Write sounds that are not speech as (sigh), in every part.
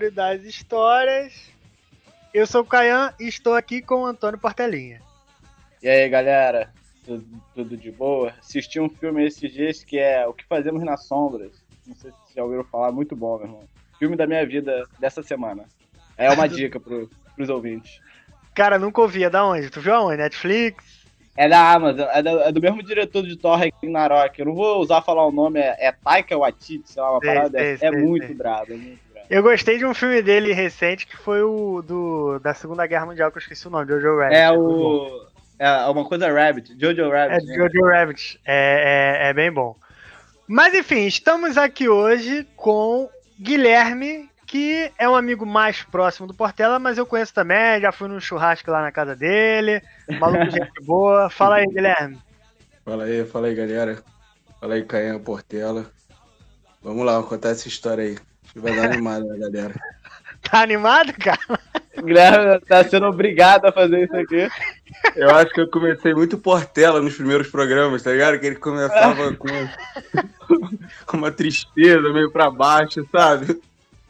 Empório das Histórias. Eu sou o Caian e estou aqui com o Antônio Portelinha. E aí, galera? Tudo, tudo de boa? Assisti um filme esses dias que é O que Fazemos nas Sombras. Não sei se vocês já ouviram falar, muito bom, meu irmão. Filme da minha vida dessa semana. É uma (laughs) dica pro, pros ouvintes. Cara, nunca ouvi. É da onde? Tu viu aonde? Netflix? É da Amazon, é do, é do mesmo diretor de Thor Ragnarok. Eu não vou usar falar o nome, é, é Taika Waititi, sei lá, uma Sei, parada sei. É sei, muito brabo, é muito. Eu gostei de um filme dele recente que foi o do, da Segunda Guerra Mundial, que eu esqueci o nome, Jojo Rabbit. É bom. o... É uma coisa Rabbit, Jojo É Rabbit. né? Jojo Rabbit. É, é, é bem bom. Mas enfim, estamos aqui hoje com Guilherme, que é um amigo mais próximo do Portela, mas eu conheço também, já fui num churrasco lá na casa dele. Maluco, gente boa. Fala aí, Guilherme. Fala aí, fala aí, galera. Fala aí, Cainha Portela. Vamos lá, vamos contar essa história aí. Acho que vai dar animada, né, galera. (laughs) Tá animado, cara? O Guilherme tá sendo obrigado a fazer isso aqui. Eu acho que eu comecei muito Portela nos primeiros programas, tá ligado? Que ele começava com, com (laughs) uma tristeza meio pra baixo, sabe?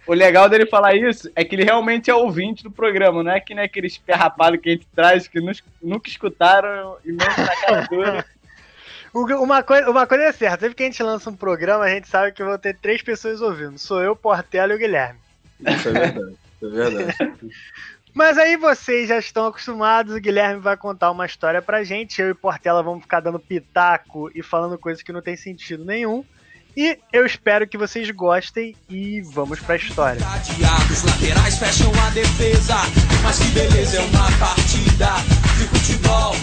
O legal dele falar isso é que ele realmente é ouvinte do programa, não é que nem aqueles perrapados que a gente traz que nunca escutaram e mentem na cara (laughs) Uma coisa, uma coisa é certa, sempre que a gente lança um programa, a gente sabe que vão ter três pessoas ouvindo. Sou eu, Portela e o Guilherme. Isso é verdade. Isso é verdade. (laughs) Mas aí vocês já estão acostumados, o Guilherme vai contar uma história pra gente, eu e Portela vamos ficar dando pitaco e falando coisas que não tem sentido nenhum. E eu espero que vocês gostem e vamos pra história. Cadeados, laterais fecham a defesa. Mas que beleza é uma partida de futebol.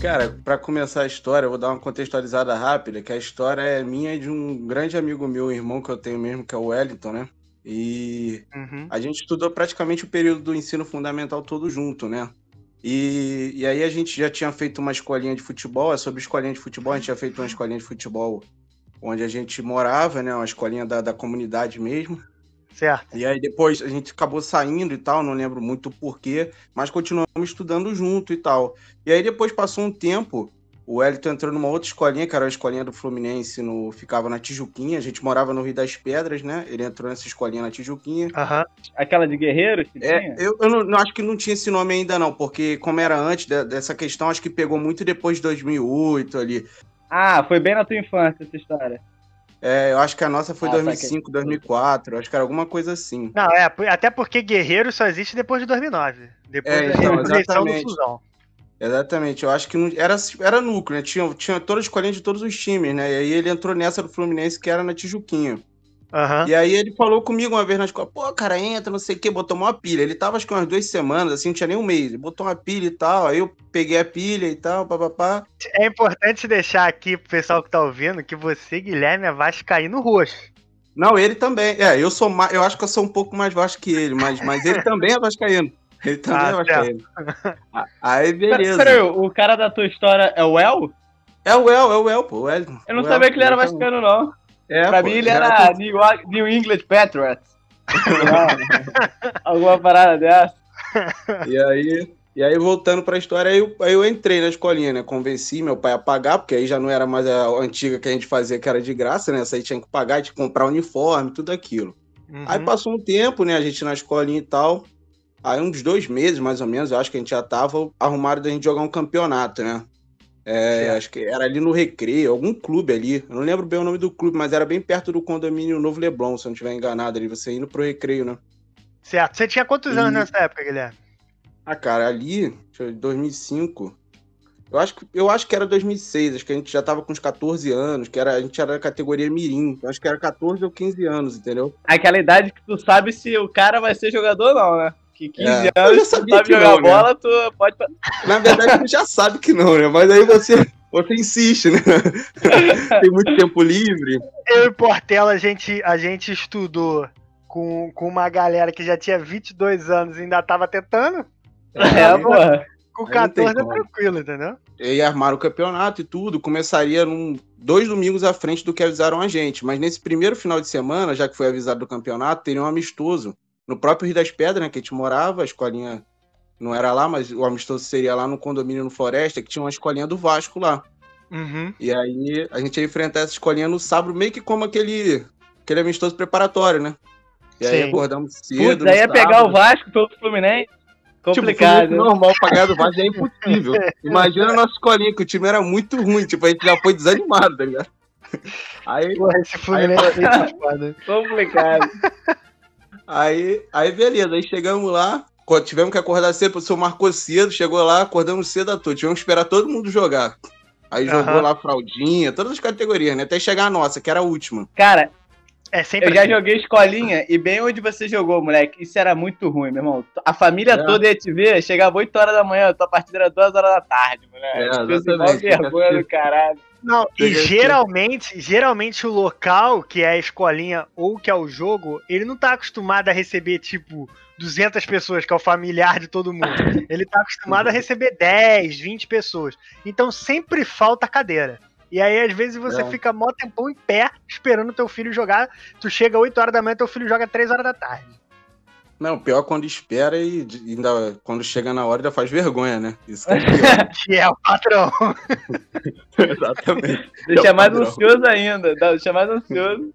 Cara, pra começar a história, eu vou dar uma contextualizada rápida, que a história é minha e de um grande amigo meu, irmão que eu tenho mesmo, que é o Wellington, né? E Uhum. a gente estudou praticamente o período do ensino fundamental todo junto, né? E, e aí a gente já tinha feito uma escolinha de futebol, é sobre escolinha de futebol, a gente tinha feito uma escolinha de futebol onde a gente morava, né? Uma escolinha da, da comunidade mesmo. Certo. E aí depois a gente acabou saindo e tal, não lembro muito o porquê, mas continuamos estudando junto e tal. E aí depois passou um tempo, o Wellington entrou numa outra escolinha, que era a escolinha do Fluminense, no, ficava na Tijuquinha, a gente morava no Rio das Pedras, né? Ele entrou nessa escolinha na Tijuquinha. Aham. Aquela de guerreiros que É, tinha? eu, eu não, não acho que não tinha esse nome ainda não, porque como era antes de- dessa questão, acho que pegou muito depois de 2008 ali. Ah, foi bem na tua infância essa história. É, eu acho que a nossa foi Ah, 2005, 2004, acho que era alguma coisa assim. Não, é, até porque Guerreiro só existe depois de 2009. Depois É, da então, eleição do exatamente. Fusão. Exatamente, eu acho que não, era, era núcleo, né? Tinha, tinha toda a escolinha de todos os times, né? E aí ele entrou nessa do Fluminense, que era na Tijuquinha. Aham. E aí ele falou comigo uma vez na escola, pô, cara, entra, não sei o quê, botou uma pilha. Ele tava acho que umas duas semanas, assim, não tinha nem um mês. Ele botou uma pilha e tal, aí eu peguei a pilha e tal, papapá. É importante deixar aqui pro pessoal que tá ouvindo que você, Guilherme, é vascaíno roxo. Não, ele também. É, eu sou mais, eu acho que eu sou um pouco mais vasco que ele, mas, mas ele também é vascaíno. Ele também Ah, é vascaíno. Aí, Pera- beleza. Peraí, o cara da tua história é o El? É o El, é o El, pô. O El, Eu não El, sabia que ele era vascaíno, não. É, pra pô, mim ele era New, New England Patriots. (laughs) Não, Alguma parada dessa. E aí, e aí voltando pra história, aí eu, aí eu entrei na escolinha, né? Convenci meu pai a pagar, porque aí já não era mais a antiga que a gente fazia, que era de graça, né? Essa aí tinha que pagar, tinha que comprar uniforme, tudo aquilo. Uhum. Aí passou um tempo, né? A gente na escolinha e tal. Aí uns dois meses, mais ou menos, eu acho que a gente já tava arrumado da gente jogar um campeonato, né? É, acho que era ali no Recreio, algum clube ali. Eu não lembro bem o nome do clube, mas era bem perto do condomínio Novo Leblon, se eu não estiver enganado ali. Você indo pro Recreio, né? Certo. Você tinha quantos anos E- nessa época, Guilherme? Ah, cara, ali, deixa eu ver, 2005. Eu acho, que, eu acho que era 2006, acho que a gente já tava com uns 14 anos, que era, a gente era da categoria Mirim. Eu acho que era 14 ou 15 anos, entendeu? Aquela idade que tu sabe se o cara vai ser jogador ou não, né? Que 15 É, eu já anos, tu sabia sabe que jogar não, né? bola, tu pode. Na verdade, você já sabe que não, né? Mas aí você, você insiste, né? (laughs) Tem muito tempo livre. Eu e Portela, a gente, a gente estudou com, com uma galera que já tinha 22 anos e ainda tava tentando. É, porra. Com Aí não tem 14 é tranquilo, entendeu? E armaram o campeonato e tudo. Começaria num, dois domingos à frente do que avisaram a gente. Mas nesse primeiro final de semana, já que foi avisado do campeonato, teria um amistoso. No próprio Rio das Pedras, né? Que a gente morava, a escolinha não era lá, mas o amistoso seria lá no condomínio no Floresta, que tinha uma escolinha do Vasco lá. Uhum. E aí a gente ia enfrentar essa escolinha no sábado, meio que como aquele, aquele amistoso preparatório, né? E aí Sim. acordamos cedo. Putz, aí ia pegar o. Vasco pelo Fluminense. Tipo, Complicado. Fluminense normal pagar do Vasco é impossível. (laughs) Imagina a nossa escolinha, que o time era muito ruim, tipo, a gente já foi desanimado, tá ligado? Aí, Porra, esse Fluminense aí tá foda. (laughs) complicado. Aí, aí beleza, aí chegamos lá, tivemos que acordar cedo, o professor marcou cedo, chegou lá, acordamos cedo à toa, tivemos que esperar todo mundo jogar. Aí jogou Aham. lá fraldinha, todas as categorias, né? Até chegar a nossa, que era a última. Cara, É sempre eu já assim. joguei escolinha e bem onde você jogou, moleque. Isso era muito ruim, meu irmão. A família É. toda ia te ver, chegava 8 horas da manhã, tua partida era 2 horas da tarde, moleque. É, Tipo assim, exatamente. vergonha do caralho. Não, e geralmente, geralmente o local, que é a escolinha ou que é o jogo, ele não tá acostumado a receber, tipo, 200 pessoas, que é o familiar de todo mundo. (laughs) Ele tá acostumado a receber 10, 20 pessoas. Então sempre falta cadeira. E aí, às vezes, você É. fica mó tempão em pé, esperando teu filho jogar. Tu chega 8 horas da manhã, teu filho joga 3 horas da tarde. Não, pior quando espera e ainda quando chega na hora ainda faz vergonha, né? Isso que é pior. (laughs) Que é o patrão. (laughs) Exatamente. Deixa É mais padrão. ansioso ainda. Deixa mais ansioso.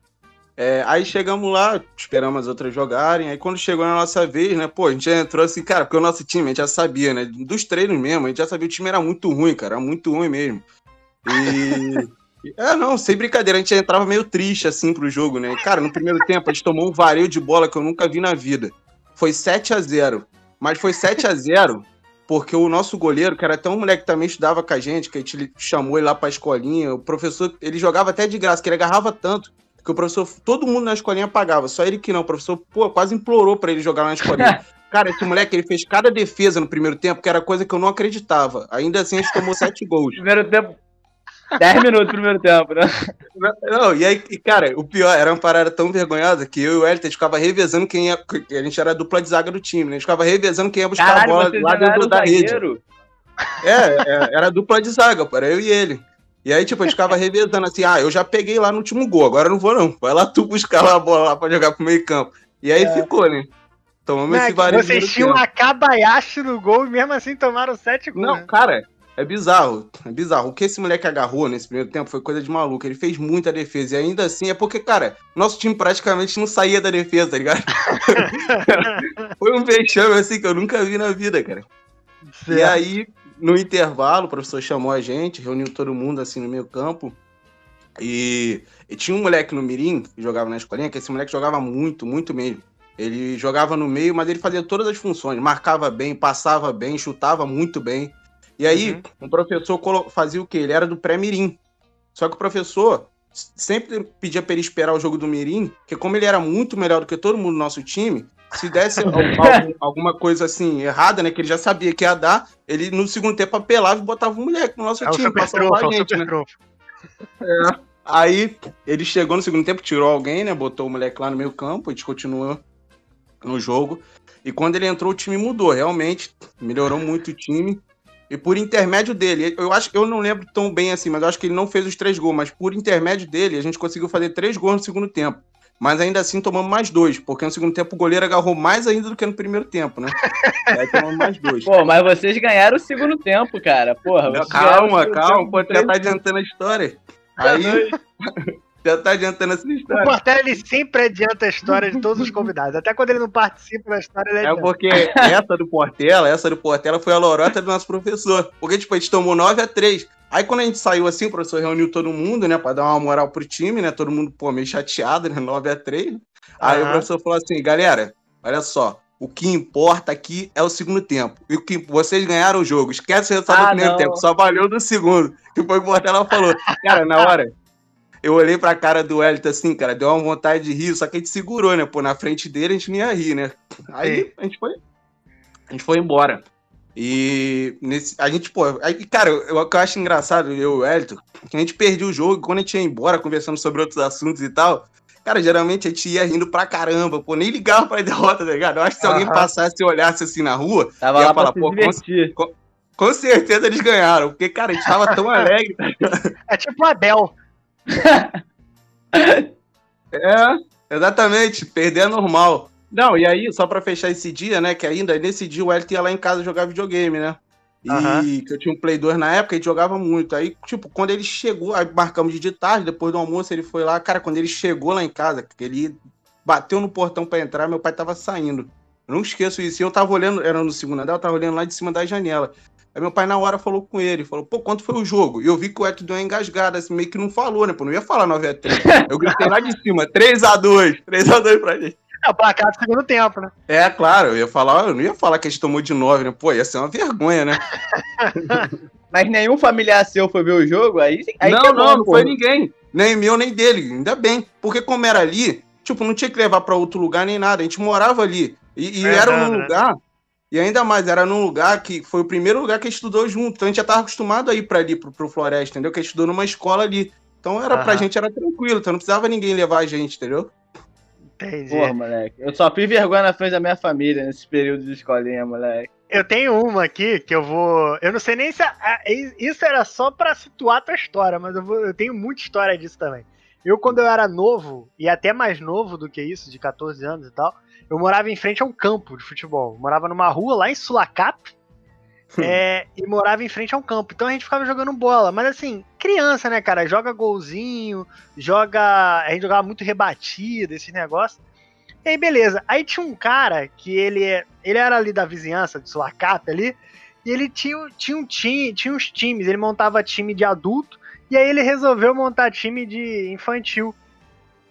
É, aí chegamos lá, esperamos as outras jogarem. Aí quando chegou na nossa vez, né? Pô, a gente já entrou assim, cara, porque o nosso time, a gente já sabia, né? Dos treinos mesmo, a gente já sabia que o time era muito ruim, cara, era muito ruim mesmo. E. (laughs) É, não, sem brincadeira, a gente entrava meio triste assim pro jogo, né? Cara, no primeiro tempo a gente tomou um vareio de bola que eu nunca vi na vida. Foi 7 a 0 Mas foi 7 a 0 porque o nosso goleiro, que era até um moleque que também estudava com a gente, que a gente chamou ele lá pra escolinha, o professor, ele jogava até de graça, que ele agarrava tanto que o professor, todo mundo na escolinha pagava, só ele que não. O professor, pô, quase implorou pra ele jogar na escolinha. (laughs) Cara, esse moleque, ele fez cada defesa no primeiro tempo, que era coisa que eu não acreditava. Ainda assim, a gente tomou sete gols. Primeiro tempo. 10 minutos primeiro tempo, né? Não, e aí, e, cara, o pior, era uma parada tão vergonhosa que eu e o Elton, a gente ficava revezando quem ia. A gente era a dupla de zaga do time, né? A gente ficava revezando quem ia buscar a Caralho, bola vocês lá dentro da rede. zagueiro. É, é, era dupla de zaga, pô, era eu e ele. E aí, tipo, a gente ficava revezando assim, ah, eu já peguei lá no último gol, agora eu não vou não. Vai lá tu buscar lá a bola lá pra jogar pro meio campo. E aí ficou, né? Tomamos Não, é esse varejo. vocês no tinham a Kabayashi no gol e mesmo assim tomaram 7 gols. Não, né? cara, é bizarro. É bizarro. O que esse moleque agarrou nesse primeiro tempo foi coisa de maluco. Ele fez muita defesa. E ainda assim é porque, cara, nosso time praticamente não saía da defesa, tá ligado? (laughs) foi um vexame assim que eu nunca vi na vida, cara. E Certo. aí, no intervalo, o professor chamou a gente, reuniu todo mundo assim no meio campo. E, e tinha um moleque no Mirim que jogava na escolinha, que esse moleque jogava muito, muito mesmo. Ele jogava no meio, mas ele fazia todas as funções, marcava bem, passava bem, chutava muito bem. E aí, Uhum. o professor fazia o quê? Ele era do pré-mirim. Só que o professor sempre pedia pra ele esperar o jogo do mirim, porque como ele era muito melhor do que todo mundo do nosso time, se desse (laughs) al- algum- alguma coisa assim errada, né, que ele já sabia que ia dar, ele no segundo tempo apelava e botava o moleque no nosso É time, salvar é a o gente, né? trunfo. Aí ele chegou no segundo tempo, tirou alguém, né? Botou o moleque lá no meio campo, a gente continuou no jogo. E quando ele entrou, o time mudou, realmente. Melhorou muito o time. E por intermédio dele, eu acho que eu não lembro tão bem assim, mas eu acho que ele não fez os três gols, mas por intermédio dele, a gente conseguiu fazer três gols no segundo tempo. Mas ainda assim tomamos mais dois, porque no segundo tempo o goleiro agarrou mais ainda do que no primeiro tempo, né? (laughs) Aí tomamos mais dois. Pô, mas vocês ganharam o segundo tempo, cara. Porra, calma, calma, pô, já tá adiantando a história. Aí (laughs) já tá adiantando essa O história. Portela, ele sempre adianta a história de todos os convidados. Até quando ele não participa da história, ele É adianta. porque essa do Portela, essa do Portela foi a lorota do nosso professor. Porque, tipo, a gente tomou 9 a 3 Aí quando a gente saiu assim, o professor reuniu todo mundo, né, pra dar uma moral pro time, né, todo mundo, pô, meio chateado, né, 9 a 3 Aí o Aham. professor falou assim, galera, olha só, o que importa aqui é o segundo tempo. E o que vocês ganharam o jogo. Esquece o resultado Ah, do primeiro não. tempo, só valeu do segundo. Que foi o que o Portela falou. Cara, na hora, eu olhei pra cara do Wellington assim, cara, deu uma vontade de rir, só que a gente segurou, né? Pô, na frente dele a gente não ia rir, né? Aí Sim. a gente foi. A gente foi embora. E nesse, a gente, pô, aí, cara, eu- o que eu acho engraçado, eu e o Wellington, que a gente perdia o jogo, e quando a gente ia embora, conversando sobre outros assuntos e tal, cara, geralmente a gente ia rindo pra caramba, pô, nem ligava pra derrota, tá ligado? Eu acho que se alguém passasse e olhasse assim na rua, Tava ia lá falar, pô, com, com certeza eles ganharam, porque, cara, a gente tava tão (laughs) alegre. É tipo o Abel. É, exatamente. Perder é normal. Não, e aí, só pra fechar esse dia, né? Que ainda nesse dia o Elton ia lá em casa jogar videogame, né? E Aham. que eu tinha um Play 2 na época, ele jogava muito. Aí, tipo, quando ele chegou, aí marcamos de tarde, depois do almoço, ele foi lá. Cara, quando ele chegou lá em casa, ele bateu no portão pra entrar, meu pai tava saindo. Eu não esqueço isso. E eu tava olhando, era no segundo andar, eu tava olhando lá de cima da janela. Aí meu pai na hora falou com ele, falou, pô, quanto foi o jogo? E eu vi que o Hector deu uma engasgada, assim, meio que não falou, né? Pô, não ia falar 9x3. Eu gritei lá de cima, 3x2, 3x2 pra gente. É o placar do segundo tempo, né? É, claro, eu ia falar, eu não ia falar que a gente tomou de 9, né? Pô, ia ser uma vergonha, né? (laughs) Mas nenhum familiar seu foi ver o jogo? Aí, aí não, é não, bom, não pô. foi ninguém. Nem meu, nem dele. Ainda bem. Porque como era ali, tipo, não tinha que levar pra outro lugar nem nada. A gente morava ali. E, e É, era não, num né? E ainda mais, era num lugar que foi o primeiro lugar que a gente estudou junto. Então a gente já tava acostumado a ir pra ali, pro, pro Floresta, entendeu? Que a gente estudou numa escola ali. Então era pra Aham. gente era tranquilo, então não precisava ninguém levar a gente, entendeu? Entendi. Porra, moleque. Eu só fiz vergonha na frente da minha família nesse período de escolinha, moleque. Eu tenho uma aqui que eu vou. Eu não sei nem se. a- a- isso era só pra situar a tua história, mas eu, vou- eu tenho muita história disso também. Eu, quando eu era novo, e até mais novo do que isso, de 14 anos e tal, eu morava em frente a um campo de futebol. Eu morava numa rua lá em Sulacap. é, e morava em frente a um campo. Então a gente ficava jogando bola. Mas assim, criança, né, cara? Joga golzinho, joga. A gente jogava muito rebatida, esses negócios. E aí, beleza. Aí tinha um cara que ele, é- ele era ali da vizinhança, de Sulacap ali, e ele tinha, tinha, um time, tinha uns times, ele montava time de adulto, e aí ele resolveu montar time de infantil.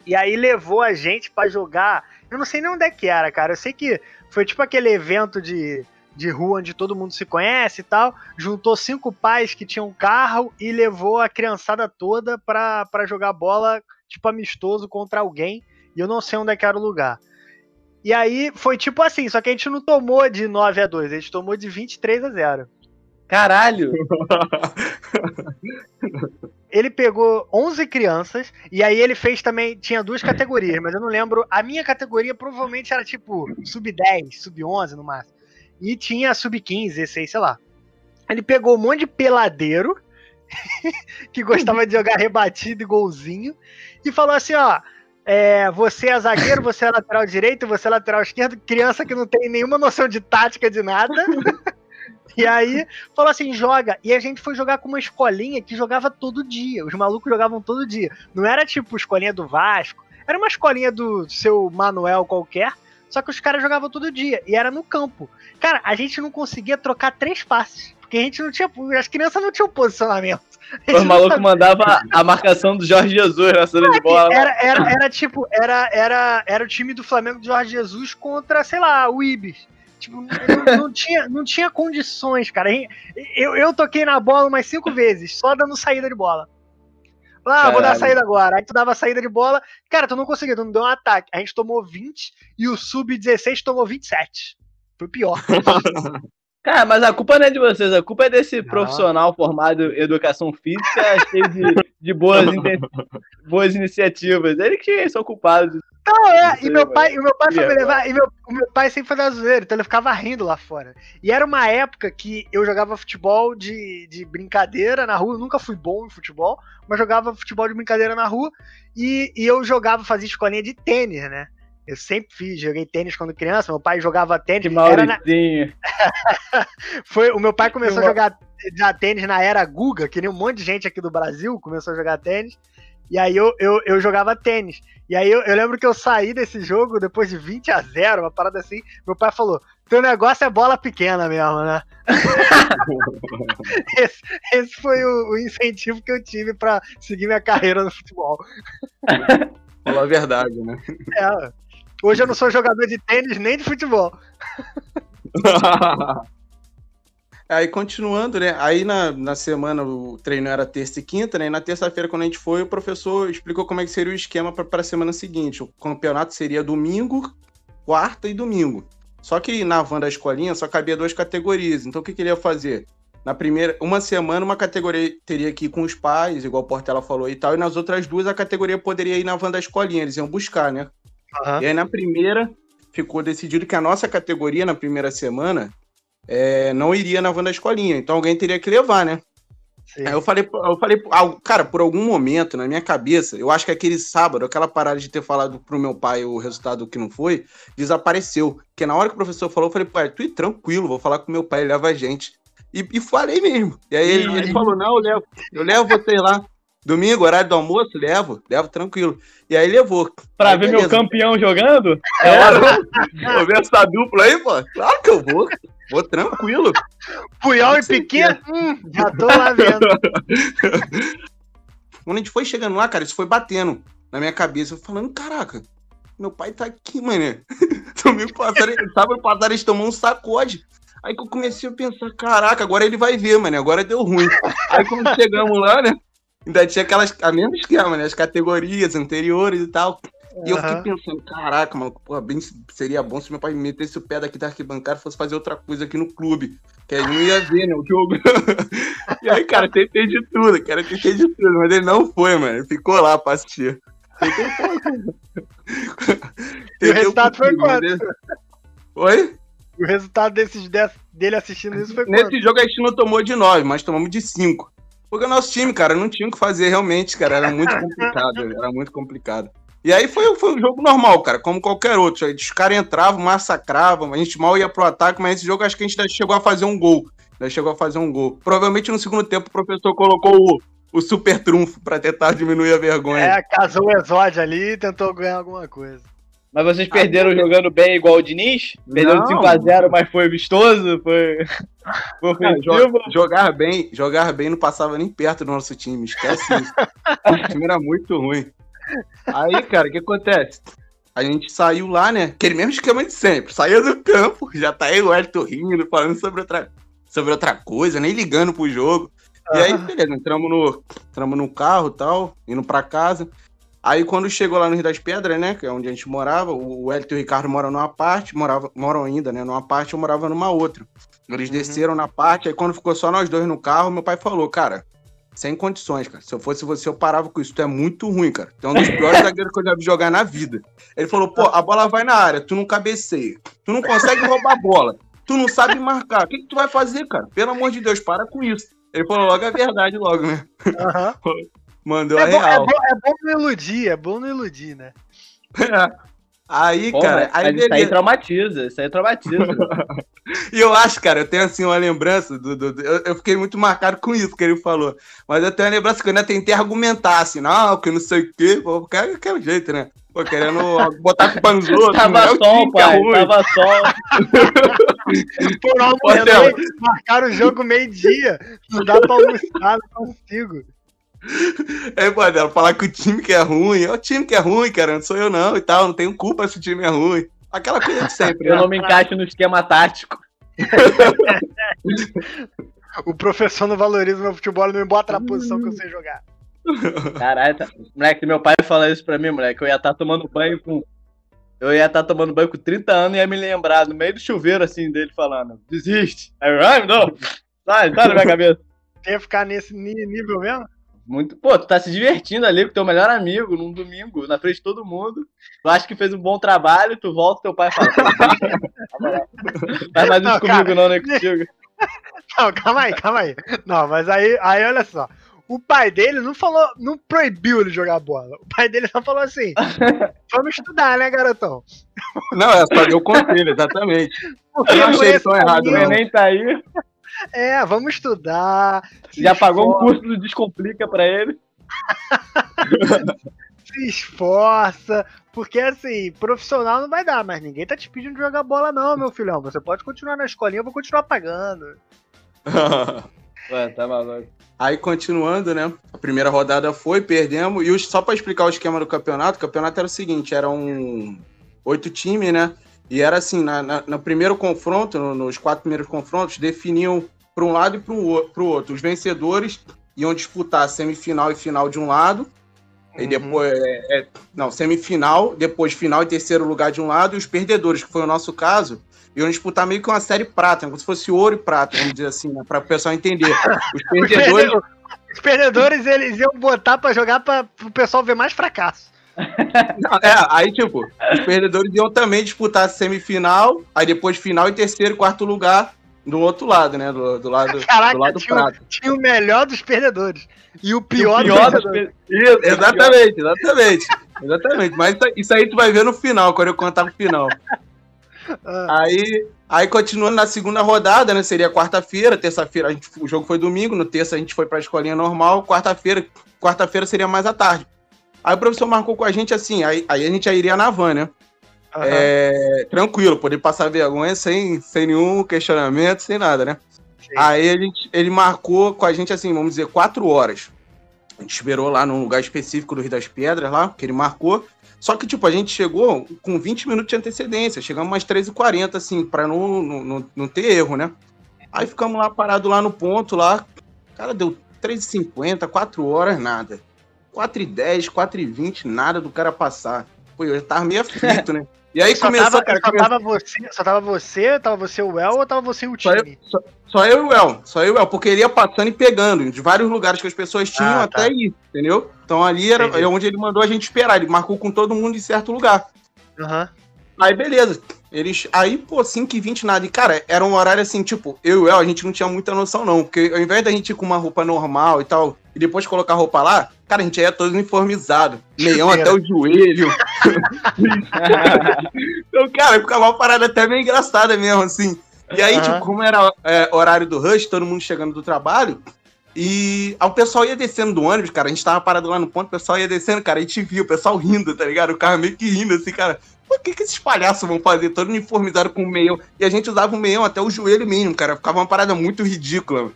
E aí levou a gente pra jogar. Eu não sei nem onde é que era, cara. Eu sei que foi tipo aquele evento de, de rua onde todo mundo se conhece e tal. Juntou cinco pais que tinham carro e levou a criançada toda pra, pra jogar bola, tipo amistoso contra alguém. E eu não sei onde é que era o lugar. E aí foi tipo assim, só que a gente não tomou de 9 a 2, a gente tomou de 23 a 0. Caralho! (laughs) Ele pegou 11 crianças e aí ele fez também, tinha duas categorias, mas eu não lembro. A minha categoria provavelmente era tipo sub 10, sub 11 no máximo. E tinha sub 15, 16, sei lá. Ele pegou um monte de peladeiro (laughs) que gostava de jogar rebatido e golzinho e falou assim, ó, é, você é zagueiro, você é lateral direito, você é lateral esquerdo, criança que não tem nenhuma noção de tática de nada. (laughs) E aí, falou assim, joga. E a gente foi jogar com uma escolinha que jogava todo dia. Os malucos jogavam todo dia. Não era tipo escolinha do Vasco. Era uma escolinha do seu Manuel qualquer. Só que os caras jogavam todo dia. E era no campo. Cara, a gente não conseguia trocar três passes. Porque a gente não tinha. As crianças não tinham posicionamento. A gente Os não malucos sabia. mandavam a marcação do Jorge Jesus na cena de bola. Era, era, era tipo, era, era, era o time do Flamengo de Jorge Jesus contra, sei lá, o Ibis. Tipo, não, não tinha, não tinha condições, cara. Eu, eu toquei na bola umas cinco vezes, só dando saída de bola. Ah, vou dar saída agora. Aí tu dava saída de bola. Cara, tu não conseguia, tu não deu um ataque. A gente tomou 20 e o Sub-16 tomou 27. Foi pior. (laughs) Cara, mas a culpa não é de vocês, a culpa é desse Não. profissional formado em educação física, cheio de, de boas, (laughs) boas iniciativas. Eles que são culpados. Não, é, e meu pai, e meu pai foi me Queria levar, e meu, o meu pai sempre fazia zoeira, então ele ficava rindo lá fora. E era uma época que eu jogava futebol de, de brincadeira na rua, eu nunca fui bom em futebol, mas jogava futebol de brincadeira na rua, e, e eu jogava, fazia escolinha de tênis, né? Eu sempre fiz, joguei tênis quando criança, meu pai jogava tênis. Que era na- (laughs) foi, o meu pai começou Que a jogar já tênis na era Guga, que nem um monte de gente aqui do Brasil começou a jogar tênis. E aí eu, eu, eu jogava tênis. E aí eu, eu lembro que eu saí desse jogo depois de 20 a 0, uma parada assim. Meu pai falou: teu negócio é bola pequena mesmo, né? (laughs) esse, esse foi o, o incentivo que eu tive pra seguir minha carreira no futebol. Falar a verdade, né? É, hoje eu não sou jogador de tênis nem de futebol. (laughs) Aí continuando, né? Aí na, na semana o treino era terça e quinta, né? E na terça-feira, quando a gente foi, o professor explicou como é que seria o esquema para a semana seguinte. O campeonato seria domingo, quarta e domingo. Só que na van da escolinha só cabia duas categorias. Então o que, que ele ia fazer? Na primeira, uma semana, uma categoria teria que ir com os pais, igual o Portela falou e tal, e nas outras duas a categoria poderia ir na van da escolinha, eles iam buscar, né? E aí na primeira ficou decidido que a nossa categoria na primeira semana é, não iria na van da escolinha, então alguém teria que levar, né? Sim. Aí eu falei, eu falei, cara, por algum momento na minha cabeça, eu acho que aquele sábado, aquela parada de ter falado pro meu pai o resultado que não foi, desapareceu. Porque na hora que o professor falou, eu falei, pai, tu ir tranquilo, vou falar com meu pai, ele leva a gente. E, e falei mesmo. E aí ele, ele falou: não, eu levo, eu levo vocês lá. Domingo, horário do almoço, levo, levo tranquilo. E aí levou. Pra Aí, ver beleza. meu campeão jogando? É, vou ver essa dupla aí, pô. Claro que eu vou. Vou tranquilo. Puyol e Piquet? Hum, já tô lá vendo. (laughs) Quando a gente foi chegando lá, cara, isso foi batendo na minha cabeça. Eu falando, caraca, meu pai tá aqui, mano. Domingo (laughs) passado, sábado passado, eles tomou um sacode. Aí que eu comecei a pensar, caraca, agora ele vai ver, mano. Agora deu ruim. Aí quando chegamos lá, né? Ainda tinha aquelas, a mesma esquema, né? As categorias anteriores e tal. E eu fiquei pensando, caraca, mano, porra, bem, seria bom se meu pai metesse o pé daqui da arquibancada e fosse fazer outra coisa aqui no clube. Que aí não ia ver, né, o jogo. (laughs) e aí, cara, tentei de tudo, cara, tentei de tudo, mas ele não foi, mano. Ele ficou lá pra assistir. Tentei (laughs) E o resultado foi quanto? ele- Oi? O resultado desses, desse- dele assistindo isso foi quanto? Nesse jogo a gente não tomou de 9, mas tomamos de 5. Porque o nosso time, cara, não tinha o que fazer realmente, cara. Era muito complicado, era muito complicado. E aí foi, foi um jogo normal, cara, como qualquer outro. Aí Os caras entravam, massacravam, a gente mal ia pro ataque, mas esse jogo acho que a gente chegou a fazer um gol. Ainda chegou a fazer um gol. Provavelmente no segundo tempo o professor colocou o, o super trunfo pra tentar diminuir a vergonha. É, casou o exódio ali e tentou ganhar alguma coisa. Mas vocês perderam jogando bem igual o Diniz? Perderam Não. 5x0, mas foi vistoso? Foi, (laughs) foi jogar bem, jogar bem não passava nem perto do nosso time, esquece isso. o time era muito ruim. Aí, cara, o que acontece? A gente saiu lá, né? Aquele mesmo esquema de sempre. Saía do campo, já tá aí o Elton rindo, falando sobre outra, sobre outra coisa, nem ligando pro jogo. E aí, beleza, entramos no, entramos no carro e tal, indo pra casa. Aí quando chegou lá no Rio das Pedras, né, que é onde a gente morava, o o Elton e o Ricardo moram numa parte, morava, moram ainda, né, numa parte, eu morava numa outra. Eles Uhum. desceram na parte, aí quando ficou só nós dois no carro, meu pai falou, cara, sem condições, cara. Se eu fosse você, eu parava com isso. Tu é muito ruim, cara. Tu é um dos piores (laughs) zagueiros que eu já vi jogar na vida. Ele falou, pô, a bola vai na área, tu não cabeceia. Tu não consegue roubar a bola. Tu não sabe marcar. O que, que tu vai fazer, cara? Pelo amor de Deus, para com isso. Ele falou logo a verdade, logo, né? Aham. (laughs) Mandou É, a bom, é, real. bom, é bom não iludir, é bom não iludir, né? (laughs) Aí, Pô, cara, mas, aí mas isso aí traumatiza, isso aí traumatiza. (laughs) E eu acho, cara, eu tenho assim uma lembrança do. do- do- eu, eu fiquei muito marcado com isso que ele falou. Mas eu tenho uma lembrança que eu ainda tentei argumentar, assim, não, que não sei o quê. Pô, qualquer, qualquer jeito, né? Pô, querendo (laughs) botar culpa nos outros. não é tava o sol, que é pai, ruim. tava sol. Por Theo. marcaram o jogo meio-dia. Não dá pra almoçar, não consigo. Aí, pô, dela falar que o time que é ruim, é o time que é ruim, cara, não sou eu não e tal, não tenho culpa se o time é ruim. Aquela coisa de sempre, Eu né? não me encaixo no esquema tático. (laughs) O professor não valoriza o meu futebol e não me bota na posição que eu sei jogar. (laughs) Caralho, tá... moleque, meu pai falar isso pra mim, moleque, eu ia estar tomando banho com. Eu ia estar tomando banho com 30 anos e ia me lembrar, no meio do chuveiro, assim, dele falando, desiste. Aí eu, ai, não, sai, sai da minha cabeça. Tem que ficar nesse nível mesmo? Muito, pô, tu tá se divertindo ali com teu melhor amigo num domingo, na frente de todo mundo. Tu acha que fez um bom trabalho, tu volta teu pai fala. "Pô, (laughs) Faz mais isso comigo, cara, não, nem contigo. (laughs) Não, calma aí, calma aí. Não, mas aí, aí olha só. O pai dele não falou, não proibiu ele jogar bola. O pai dele só falou assim: (laughs) vamos estudar, né, garotão? Não, é só deu conselho, exatamente. Porque Eu não achei tão errado, não. Enem tá aí, É, vamos estudar. se já pagou um curso do Descomplica pra ele. (laughs) Se esforça. Porque assim, profissional não vai dar, mas ninguém tá te pedindo de jogar bola, não, meu filhão. Você pode continuar na escolinha, eu vou continuar pagando. (laughs) Ué, tá maluco. Aí, continuando, né? A primeira rodada foi, perdemos. E os- só pra explicar o esquema do campeonato, o campeonato era o seguinte: eram oito times, né? E era assim: na, na- no primeiro confronto, no- nos quatro primeiros confrontos, definiam para um lado e para o outro. Os vencedores iam disputar semifinal e final de um lado. E Uhum. depois. é, é, não, semifinal, depois final e terceiro lugar de um lado. E os perdedores, que foi o nosso caso, iam disputar meio que uma série prata, né, como se fosse ouro e prata, vamos dizer assim, né? Para o pessoal entender. Os (laughs) perdedores. os perdedores, eles iam botar pra jogar pra, pro pessoal ver mais fracasso. (laughs) Não, É, aí, tipo, os perdedores iam também disputar semifinal, aí depois final e terceiro e quarto lugar do outro lado, né? Do, do lado, Caraca, do lado tinha, o- prata. tinha o melhor dos perdedores. E o pior, O pior dos perdedores. Isso, exatamente, exatamente. (laughs) Exatamente. Mas isso aí- tu vai ver no final, quando eu contar no final. Ah. Aí, aí continuando na segunda rodada, né? Seria quarta-feira, terça-feira, o jogo foi domingo, no terça a gente foi pra escolinha normal, quarta-feira, quarta-feira seria mais à tarde. Aí o professor marcou com a gente assim, aí, aí a gente já iria na van, né? Uhum. É, tranquilo, poder passar vergonha sem, sem nenhum questionamento, sem nada, né? Sim. Aí a gente, ele marcou com a gente assim, vamos dizer, quatro horas. A gente esperou lá num lugar específico do Rio das Pedras, lá, que ele marcou. Só que, tipo, a gente chegou com 20 minutos de antecedência. Chegamos umas 13h40, assim, pra não, não, não ter erro, né? Aí ficamos lá parados lá no ponto, lá. Cara, deu 3h50, 4 horas, nada. 4h10, 4h20, nada do cara passar. Eu tava meio (laughs) aflito, né? E aí só começou, tava, cara, só, começou... tava você, só tava você, tava você o El ou tava você o time? Só eu, só, só eu e o El, só eu e o El, porque ele ia passando e pegando de vários lugares que as pessoas tinham ah, até tá. aí, entendeu? Então ali era Entendi. onde ele mandou a gente esperar, ele marcou com todo mundo em certo lugar. Aham. Uhum. Aí beleza, eles, aí pô, 5 e 20 nada, e cara, era um horário assim, tipo, eu e o El, a gente não tinha muita noção não, porque ao invés da gente ir com uma roupa normal e tal, e depois colocar a roupa lá, cara, a gente ia todo uniformizado. Meião até o joelho. (laughs) então, cara, ficava uma parada até meio engraçada mesmo, assim. E aí, uhum. tipo, como era é, horário do rush, todo mundo chegando do trabalho, e o pessoal ia descendo do ônibus, cara, a gente tava parado lá no ponto, o pessoal ia descendo, cara, a gente viu o pessoal rindo, tá ligado? O carro meio que rindo, assim, cara. O que, que esses palhaços vão fazer todo uniformizado com o meião? E a gente usava o meião até o joelho mesmo, cara. Ficava uma parada muito ridícula.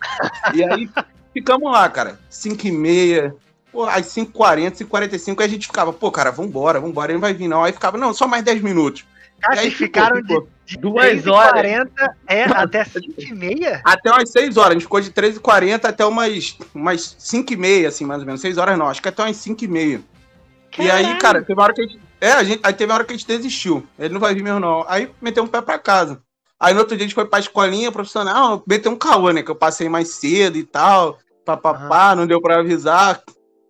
E aí, (laughs) Ficamos lá, cara. 5 e meia, pô, às 5h40, 5h45, a gente ficava, pô, cara, vambora, vambora, ele não vai vir não. Aí ficava, não, só mais 10 minutos. Cara, aí ficaram ficou, de, de duas horas. 40 é, até 5 e meia? Até umas 6 horas. A gente ficou de 13h40 até umas, umas 5 e meia, assim, mais ou menos. 6 horas não, acho que até umas 5 e meia. E aí, cara, teve uma hora que a gente. É, a gente, aí teve uma hora que a gente desistiu. Ele não vai vir mesmo, não. Aí meteu um pé pra casa. Aí no outro dia a gente foi pra escolinha profissional, meteu um caô, né? Que eu passei mais cedo e tal papapá, uhum. não deu para avisar.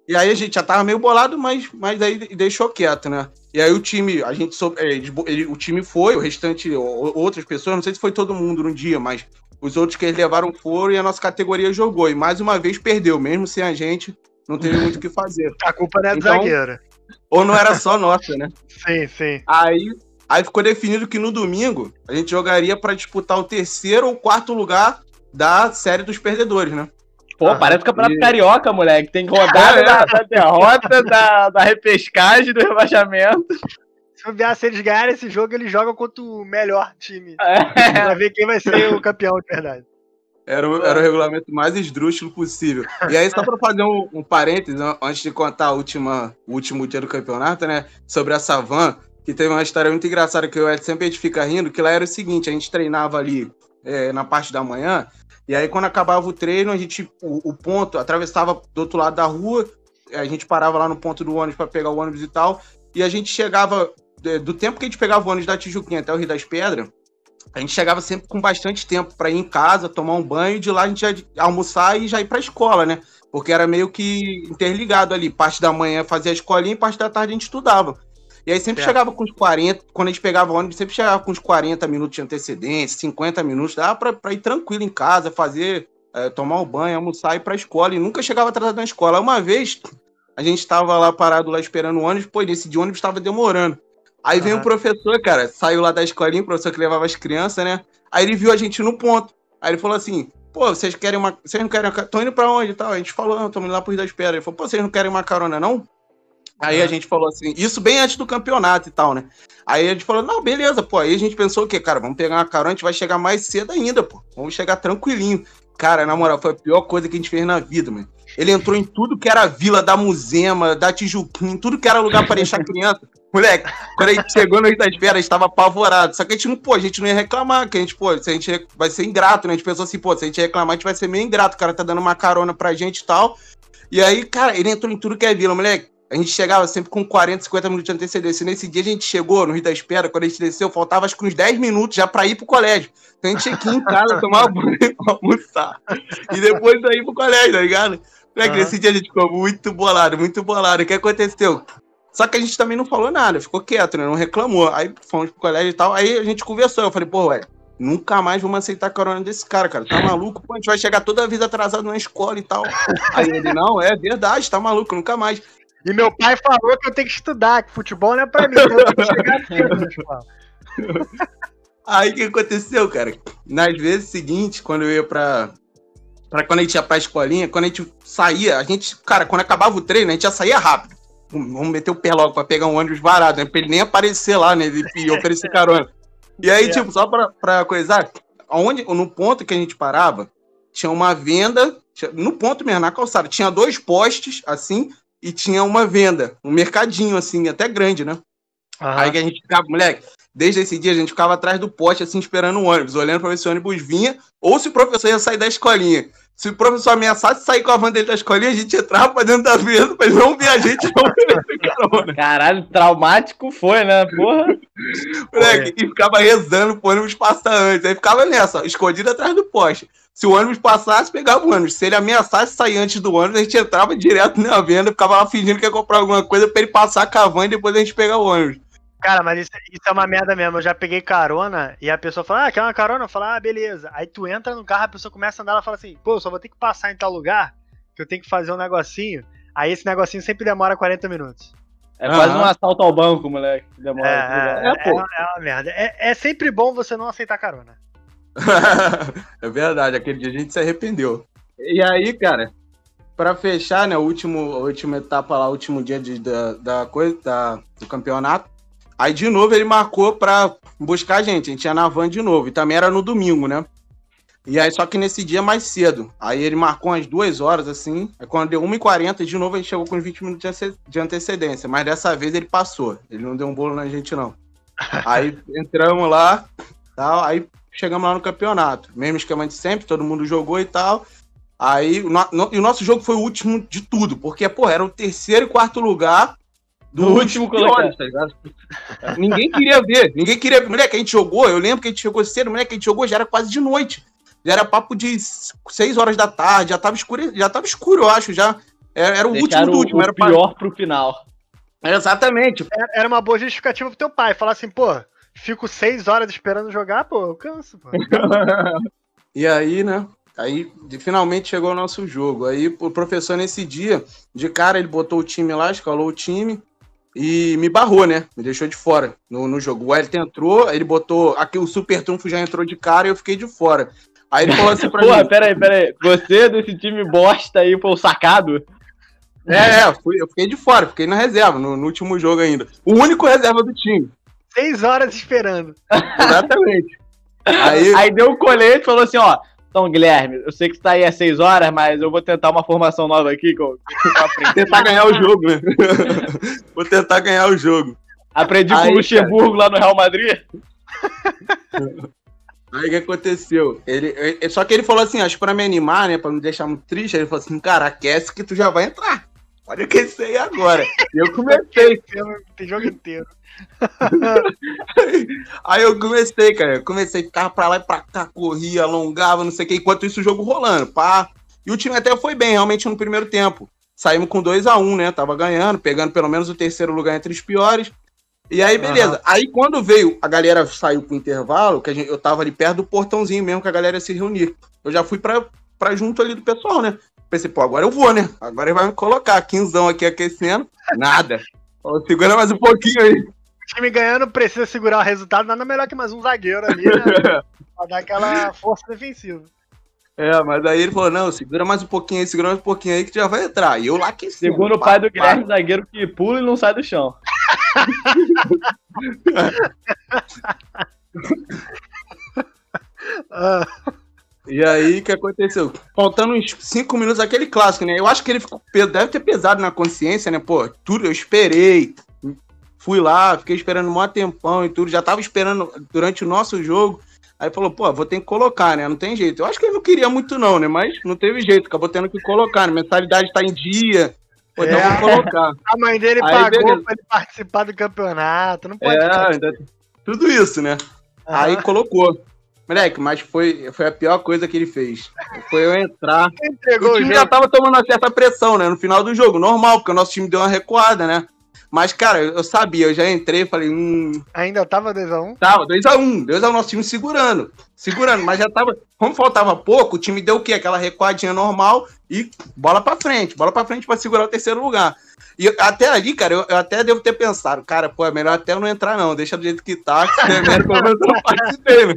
E aí a gente já tava meio bolado, mas, mas aí deixou quieto, né? E aí o time, a gente soube, é, ele, o time foi, o restante, outras pessoas, não sei se foi todo mundo no dia, mas os outros que eles levaram foram e a nossa categoria jogou. E mais uma vez perdeu, mesmo sem a gente, não teve (laughs) muito o que fazer. A culpa não é do então, zagueiro. Ou não era só nossa, né? (laughs) sim, sim. Aí, aí ficou definido que no domingo a gente jogaria para disputar o terceiro ou quarto lugar da série dos perdedores, né? Pô, ah, parece o campeonato e... carioca, moleque. Tem rodada é, da, da, derrota, da, da repescagem, do rebaixamento. Se, o se eles ganharem esse jogo, eles jogam contra o melhor time. É. Pra ver quem vai ser o campeão de verdade. Era o, era o regulamento mais esdrúxulo possível. E aí, só para fazer um, um parênteses, antes de contar a última, o último dia do campeonato, né? Sobre a Savan, que teve uma história muito engraçada que Ed sempre a gente fica rindo, que lá era o seguinte, a gente treinava ali é, na parte da manhã, e aí, quando acabava o treino, a gente, o, o ponto, atravessava do outro lado da rua, a gente parava lá no ponto do ônibus para pegar o ônibus e tal, e a gente chegava, do tempo que a gente pegava o ônibus da Tijuquinha até o Rio das Pedras, a gente chegava sempre com bastante tempo para ir em casa, tomar um banho, e de lá a gente ia almoçar e já ir para a escola, né? Porque era meio que interligado ali. Parte da manhã fazia a escolinha e parte da tarde a gente estudava. E aí sempre chegava com uns 40, quando a gente pegava o ônibus, sempre chegava com uns 40 minutos de antecedência, 50 minutos, dava pra, pra ir tranquilo em casa, fazer, é, tomar o um banho, almoçar e ir pra escola. E nunca chegava atrasado na escola. Uma vez, a gente tava lá parado lá esperando o ônibus, pô, nesse de ônibus tava demorando. Aí veio o professor, cara, saiu lá da escolinha, o professor que levava as crianças, né? Aí ele viu a gente no ponto. Aí ele falou assim: pô, vocês querem uma. Vocês não querem. Tô indo pra onde e tal? A gente falou, não, tô indo lá por da espera. Ele falou, pô, vocês não querem uma carona, não? Aí a gente falou assim, isso bem antes do campeonato e tal, né? Aí a gente falou, não, beleza, pô. Aí a gente pensou o quê, cara? Vamos pegar uma carona, a gente vai chegar mais cedo ainda, pô. Vamos chegar tranquilinho. Cara, na moral, foi a pior coisa que a gente fez na vida, mano. Ele entrou em tudo que era vila da Musema, da Tijuquinha, em tudo que era lugar para deixar criança. Moleque, quando a gente chegou no Rio das Pedras, a gente tava apavorado. Só que a gente não, pô, a gente não ia reclamar, que a gente, pô, se a gente vai ser ingrato, né? A gente pensou assim, pô, se a gente reclamar, a gente vai ser meio ingrato. O cara tá dando uma carona pra gente e tal. E aí, cara, ele entrou em tudo que é vila, moleque. A gente chegava sempre com 40, 50 minutos de antecedência. Nesse dia a gente chegou no Rio da Espera, quando a gente desceu, faltava acho que uns 10 minutos já para ir pro colégio. Então a gente tinha que ir em casa, tomar banho, almoçar. E depois ir pro colégio, tá ligado? Moleque, uhum. nesse dia a gente ficou muito bolado, muito bolado. O que aconteceu? Só que a gente também não falou nada, ficou quieto, né? Não reclamou. Aí fomos pro colégio e tal. Aí a gente conversou. Eu falei, pô, ué, nunca mais vamos aceitar a carona desse cara, cara. Tá maluco? Pô, a gente vai chegar toda a vida atrasado na escola e tal. Aí ele, não, é verdade, tá maluco, nunca mais. E meu pai falou que eu tenho que estudar, que futebol não é pra mim, então eu tenho que chegar cedo Aí o que aconteceu, cara? Nas vezes seguintes, quando eu ia pra. Pra quando a gente ia pra escolinha, quando a gente saía, a gente, cara, quando acabava o treino, a gente já saía rápido. Vamos meter o pé logo pra pegar um ônibus barato, né? Pra ele nem aparecer lá, né? E oferecer carona. E aí, É. tipo, só pra, pra coisar, onde, no ponto que a gente parava, tinha uma venda, tinha- no ponto mesmo, na calçada, tinha dois postes, assim, e tinha uma venda, um mercadinho, assim, até grande, né? Aham. Aí que a gente ficava, moleque, desde esse dia a gente ficava atrás do poste, assim, esperando o ônibus, olhando pra ver se o ônibus vinha, ou se o professor ia sair da escolinha. Se o professor ameaçasse sair com a van dele da escolinha, a gente entrava pra dentro da venda pra ele não ver a gente não. (laughs) Caralho, traumático foi, né? Porra. Moleque, e ficava rezando pro ônibus passar antes. Aí ficava nessa, ó, escondido atrás do poste. Se o ônibus passasse, pegava o ônibus. Se ele ameaçasse sair antes do ônibus, a gente entrava direto na venda, ficava lá fingindo que ia comprar alguma coisa pra ele passar com a van e depois a gente pegar o ônibus. Cara, mas isso, isso é uma merda mesmo. Eu já peguei carona e a pessoa fala, ah, quer uma carona? Eu falo, ah, beleza. Aí tu entra no carro, a pessoa começa a andar, ela fala assim, pô, eu só vou ter que passar em tal lugar, que eu tenho que fazer um negocinho. Aí esse negocinho sempre demora 40 minutos. É quase um assalto ao banco, moleque. Demora. É, é, É, é, uma- é uma merda. É, é sempre bom você não aceitar carona. (laughs) é verdade, aquele dia a gente se arrependeu. E aí, cara, pra fechar, né, o último, a última etapa lá, o último dia de, da, da coisa, da- do campeonato, aí de novo ele marcou pra buscar a gente, a gente ia na van de novo, e também era no domingo, né? E aí, só que nesse dia mais cedo. Aí ele marcou umas duas horas, assim. Aí quando deu 1h40, de novo ele chegou com uns 20 minutos de antecedência. Mas dessa vez ele passou. Ele não deu um bolo na gente, não. (laughs) Aí entramos lá, tal, aí chegamos lá no campeonato. Mesmo esquema de sempre, todo mundo jogou e tal. Aí, o no- no- e o nosso jogo foi o último de tudo, porque, pô, era o terceiro e quarto lugar do Do último piores, tá ligado? Ninguém queria ver, ninguém queria ver. Moleque, a gente jogou, eu lembro que a gente chegou cedo, moleque, a gente jogou, já era quase de noite. Já era papo de 6 horas da tarde, já tava escuro, já tava escuro, eu acho, já. Era, era o último Deixaram do o, último, o era pra- pior pro final. Exatamente. Era- uma boa justificativa pro teu pai. Falar assim, pô, fico seis horas esperando jogar, pô, eu canso, pô. (laughs) E aí, né? Aí de- finalmente chegou o nosso jogo. Aí o professor nesse dia, de cara, ele botou o time lá, escalou o time e me barrou, né? Me deixou de fora no, no jogo. O Wellington entrou, ele botou. Aqui o super trunfo já entrou de cara e eu fiquei de fora. Aí ele falou assim pra (laughs) Porra, mim. pera aí, pera aí. Você desse time bosta aí foi o sacado? É, é, fui- eu fiquei de fora, fiquei na reserva, no, no último jogo ainda. O único reserva do time. Seis horas esperando. Exatamente. (laughs) Aí, Aí deu o colete e falou assim, ó. Então, Guilherme, eu sei que você tá aí às 6 horas, mas eu vou tentar uma formação nova aqui que (laughs) eu, tentar ganhar o jogo, né? (laughs) Vou tentar ganhar o jogo. Aprendi Aí, com o Luxemburgo lá no Real Madrid. Aí o que aconteceu? Ele, ele- só que ele falou assim, acho que pra me animar, né? Pra me deixar muito triste, ele falou assim, cara, aquece que tu já vai entrar. Pode aquecer aí agora. Eu comecei. (laughs) Tem jogo inteiro. (laughs) Aí eu comecei, cara. Eu comecei a ficar pra lá e pra cá, corria, alongava, não sei o que, enquanto isso o jogo rolando, pá. E o time até foi bem, realmente, no primeiro tempo. Saímos com 2 a 1 né? Tava ganhando, pegando pelo menos o terceiro lugar entre os piores. E aí, beleza. Aí quando veio, a galera saiu pro intervalo, que gente, eu tava ali perto do portãozinho mesmo, que a galera ia se reunir. Eu já fui pra, pra junto ali do pessoal, né? Pensei, pô, agora eu vou, né? Agora ele vai me colocar. Quinzão aqui aquecendo. Nada. Falou, segura mais um pouquinho aí. O time ganhando precisa segurar o resultado, nada melhor que mais um zagueiro ali, né? (laughs) pra dar aquela força defensiva. É, mas aí ele falou, não, segura mais um pouquinho aí, segura mais um pouquinho aí que já vai entrar. E eu lá aquecendo. Segundo o pai do pá. Guilherme, zagueiro que pula e não sai do chão. (laughs) (laughs) Ah, E aí, o que aconteceu? Faltando uns 5 minutos, aquele clássico, né? Eu acho que ele ficou, deve ter pesado na consciência, né? Pô, tudo, eu esperei. Fui lá, fiquei esperando um maior tempão e tudo. Já tava esperando durante o nosso jogo. Aí falou, pô, vou ter que colocar, né? Não tem jeito. Eu acho que ele não queria muito, não, né? Mas não teve jeito, acabou tendo que colocar. Né? Mensalidade tá em dia. Pô, então É. vou colocar. (laughs) a mãe dele Aí, pagou beleza. pra ele participar do campeonato. Não pode É, ainda- tudo isso, né? Aí Aham. colocou. Moleque, mas foi, foi a pior coisa que ele fez. Foi eu entrar. (laughs) entregou O o time já tava tomando uma certa pressão, né? No final do jogo, normal, porque o nosso time deu uma recuada, né? Mas, cara, eu sabia, eu já entrei e falei, hum, Ainda tava 2x1. tava 2x1, 2x1, nosso time segurando, segurando, mas já tava, como faltava pouco, o time deu o quê? Aquela recuadinha normal e bola pra frente, bola pra frente pra segurar o terceiro lugar. E até ali, cara, eu, eu, até devo ter pensado, cara, pô, é melhor até não entrar, não. Deixa do jeito que tá, que é melhor eu não participei, né?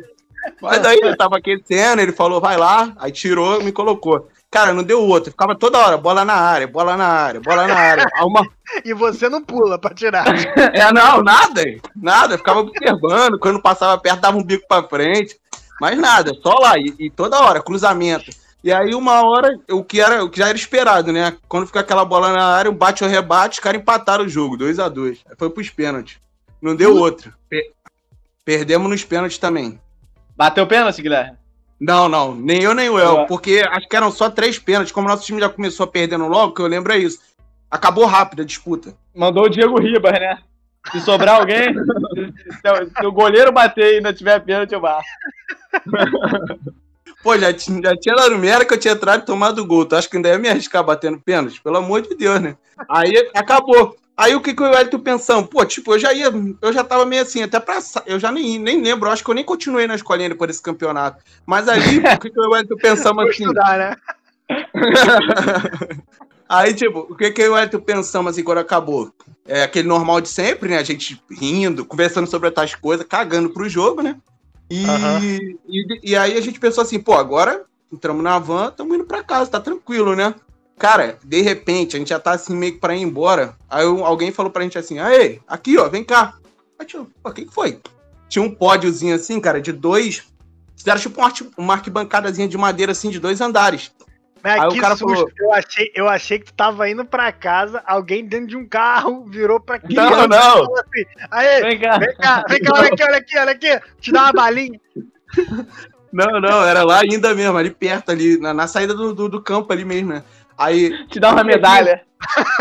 Mas daí ele tava aquecendo, ele falou, vai lá, aí tirou me colocou. Cara, não deu outro. Ficava toda hora, bola na área, bola na área, bola na área. (laughs) Uma... e você não pula pra tirar. (laughs) é, não, nada. Nada. ficava observando. Quando passava perto, dava um bico pra frente. Mas nada, só lá. E, e, toda hora, cruzamento. E aí, uma hora, o que, era, o que já era esperado, né? Quando fica aquela bola na área, um bate ou rebate, os caras empataram o jogo, 2 a 2 Foi pros pênaltis. Não deu uhum. outro. Per perdemos nos pênaltis também. Bateu pênalti, Guilherme? Não, não, nem eu nem o El, porque acho que eram só três pênaltis. Como nosso time já começou perdendo logo, que eu lembro é isso. Acabou rápido a disputa. Mandou o Diego Ribas, né? Se sobrar alguém, (laughs) se, o goleiro bater e ainda tiver pênalti, eu bato. Pô, já, já tinha lá no Mera que eu tinha entrado e tomado gol. Tu acha que ainda ia me arriscar batendo pênalti? Pelo amor de Deus, né? Aí acabou. Aí o que, que o Wellington pensando? Pô, tipo, eu já ia, eu já tava meio assim, até pra. Eu já nem, nem lembro, acho que eu nem continuei na escolinha depois desse campeonato. Mas aí, (laughs) o que, que o Wellington pensamos assim? Estudar, né? (laughs) aí, tipo, o que, que o Wellington pensamos assim quando acabou? É aquele normal de sempre, né? A gente rindo, conversando sobre outras coisas, cagando pro jogo, né? E, uhum. e, e aí a gente pensou assim, pô, agora entramos na van, estamos indo pra casa, tá tranquilo, né? Cara, de repente, a gente já tá assim meio que pra ir embora. Aí alguém falou pra gente assim: Aê, aqui, ó, vem cá. Aí, tio, o que, que foi? Tinha um pódiozinho assim, cara, de dois. Fizeram tipo uma arquibancadazinha de madeira assim, de dois andares. Mas Aí o cara susto. falou. Eu achei, eu achei que tu tava indo pra casa, alguém dentro de um carro virou pra (laughs) criança. Não, não. Assim, Aê, vem cá, vem cá, vem cá, olha aqui, olha aqui, olha aqui. Te dá uma balinha. (laughs) Não, não, era lá ainda mesmo, ali perto, ali, na, na saída do, do, do campo ali mesmo, né? Aí. Te dá uma medalha.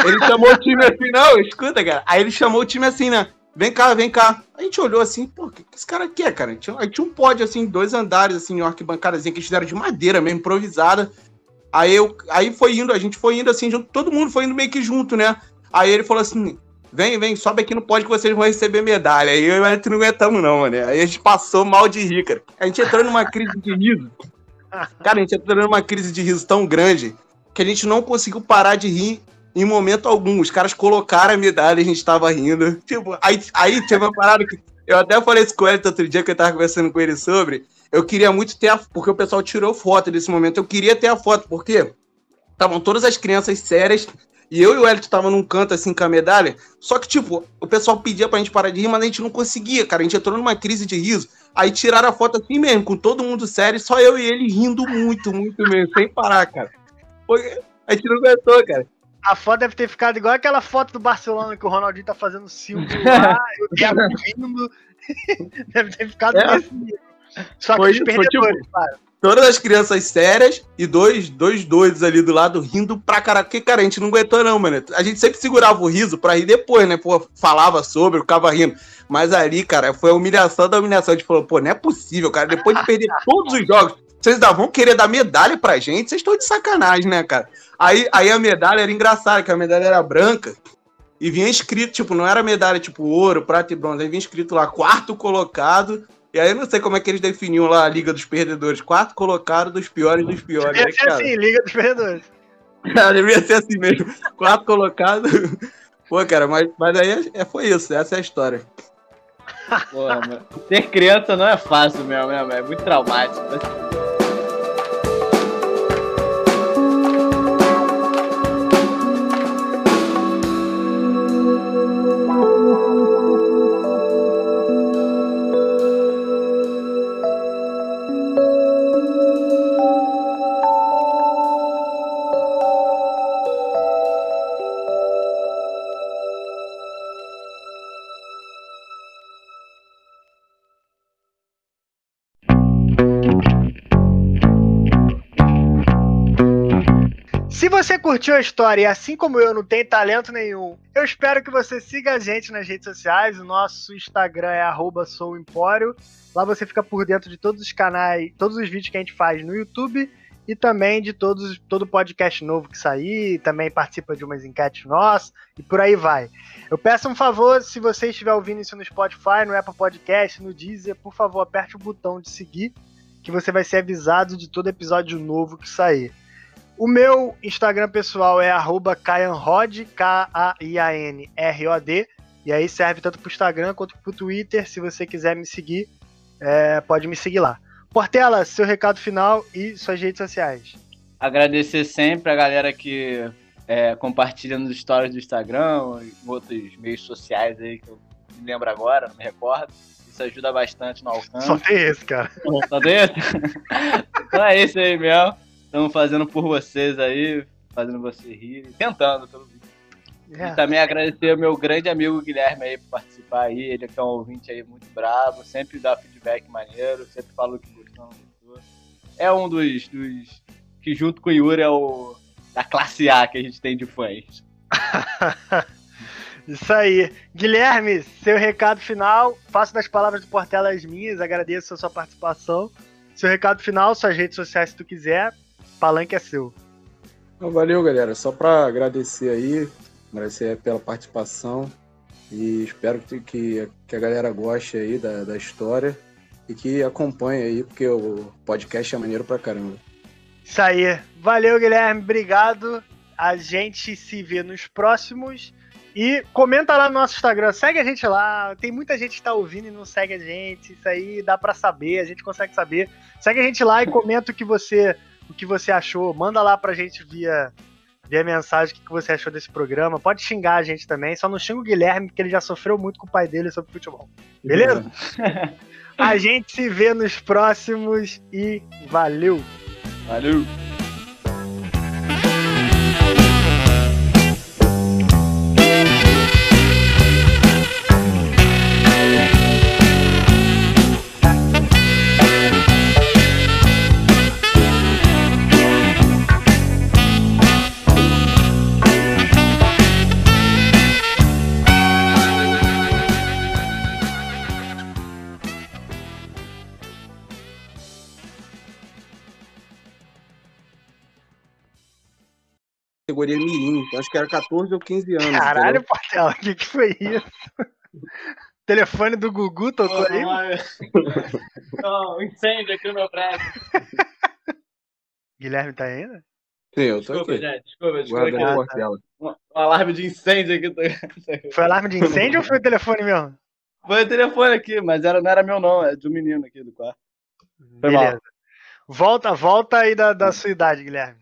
Ele chamou o time assim, não, escuta, cara. Aí ele chamou o time assim, né? Vem cá, vem cá. A gente olhou assim, pô, o que, esse cara quer, cara? Tinha, aí tinha um pódio, assim, dois andares, assim, uma arquibancadazinha que eles fizeram de madeira mesmo, improvisada. Aí, eu, aí foi indo, a gente foi indo assim, todo mundo foi indo meio que junto, né? Aí ele falou assim: vem, vem, sobe aqui no pódio que vocês vão receber medalha. Aí eu e o não aguentamos, não, mano. Aí a gente passou mal de rir, cara. A gente entrou numa crise de riso. Cara, a gente entrou numa crise de riso tão grande que a gente não conseguiu parar de rir em momento algum. Os caras colocaram a medalha e a gente tava rindo. Tipo, aí, aí teve uma parada que. Eu até falei isso com ele outro dia que eu tava conversando com ele sobre. Eu queria muito ter a. Porque o pessoal tirou foto desse momento. Eu queria ter a foto, porque estavam todas as crianças sérias. E eu e o Elton estavam num canto assim com a medalha. Só que, tipo, o pessoal pedia pra gente parar de rir, mas a gente não conseguia, cara. A gente entrou numa crise de riso. Aí tiraram a foto assim mesmo, com todo mundo sério, só eu e ele rindo muito, muito mesmo, sem parar, cara. A gente não aguentou, cara. A foto deve ter ficado igual aquela foto do Barcelona que o Ronaldinho tá fazendo símbolo (laughs) lá, e o Thiago rindo. (laughs) deve ter ficado é. nesse Só que foi, os perdedores, tipo, claro. Todas as crianças sérias e dois, dois doidos ali do lado rindo pra caralho. Porque, cara, a gente não aguentou, não, mano. A gente sempre segurava o riso pra rir depois, né? Pô, falava sobre, ficava rindo. Mas ali, cara, foi a humilhação da humilhação. A gente falou, pô, não é possível, cara. Depois de perder todos os jogos, vocês vão querer dar medalha pra gente? Vocês estão de sacanagem, né, cara? Aí, aí a medalha era engraçada, que a medalha era branca e vinha escrito, tipo, não era medalha tipo ouro, prata e bronze, aí vinha escrito lá, quarto colocado. E aí eu não sei como é que eles definiam lá a Liga dos Perdedores. Quarto colocado dos piores dos piores. Devia né, ser assim, Liga dos Perdedores. (laughs) Devia ser assim mesmo. Quarto colocado. (laughs) Pô, cara, mas, mas aí é, foi isso, essa é a história. Porra, mano. Ter criança não é fácil mesmo, mesmo é muito traumático. Curtiu a história e assim como eu não tenho talento nenhum, eu espero que você siga a gente nas redes sociais. O nosso Instagram é @souempório. Lá você fica por dentro de todos os canais, todos os vídeos que a gente faz no YouTube e também de todos todo podcast novo que sair, também participa de umas enquetes nossas e por aí vai. Eu peço um favor, se você estiver ouvindo isso no Spotify, no Apple Podcast, no Deezer, por favor, aperte o botão de seguir, que você vai ser avisado de todo episódio novo que sair. O meu Instagram pessoal é Kayanrod, K-A-I-A-N-R-O-D. E aí serve tanto pro Instagram quanto pro Twitter. Se você quiser me seguir, é, pode me seguir lá. Portela, seu recado final e suas redes sociais. Agradecer sempre a galera que é, compartilha nos stories do Instagram e outros meios sociais aí que eu me lembro agora, não me recordo. Isso ajuda bastante no alcance. Só tem esse, cara. Só tem esse? (laughs) então é isso aí mesmo. Estamos fazendo por vocês aí, fazendo você rir, tentando, pelo visto. É. E também agradecer ao meu grande amigo Guilherme aí por participar aí. Ele que é um ouvinte aí muito bravo, sempre dá feedback maneiro, sempre fala o que gostou, não gostou. É um dos, dos que junto com o Yuri é o da classe A que a gente tem de fãs. (laughs) Isso aí. Guilherme, seu recado final. Faço das palavras do Portela as minhas. Agradeço a sua participação. Seu recado final, suas redes sociais, se tu quiser. Palanque é seu. Então, valeu, galera. Só para agradecer aí, agradecer pela participação e espero que, que, a galera goste aí da, da história e que acompanhe aí, porque o podcast é maneiro pra caramba. Isso aí. Valeu, Guilherme. Obrigado. A gente se vê nos próximos. E comenta lá no nosso Instagram. Segue a gente lá. Tem muita gente que tá ouvindo e não segue a gente. Isso aí dá pra saber. A gente consegue saber. Segue a gente lá e comenta o que você, o que você achou. Manda lá pra gente via, via mensagem o que você achou desse programa. Pode xingar a gente também. Só não xinga o Guilherme, porque ele já sofreu muito com o pai dele sobre futebol. Beleza? A gente se vê nos próximos e valeu! Valeu! Categoria Mirim, então acho que era 14 ou 15 anos. Caralho? Portela, o que, que foi isso? Telefone do Gugu tocou aí? (laughs) Não, incêndio aqui no meu prédio. Guilherme tá ainda? Sim, eu tô Desculpa, aqui. gente. Desculpa, desculpa. Guardando. Um, um alarme de incêndio aqui. Foi alarme de incêndio ou foi o telefone mesmo? Foi o telefone aqui, mas era, não era meu não, é de um menino aqui do quarto. Foi mal. Beleza. Volta, volta aí da, da sua idade, Guilherme.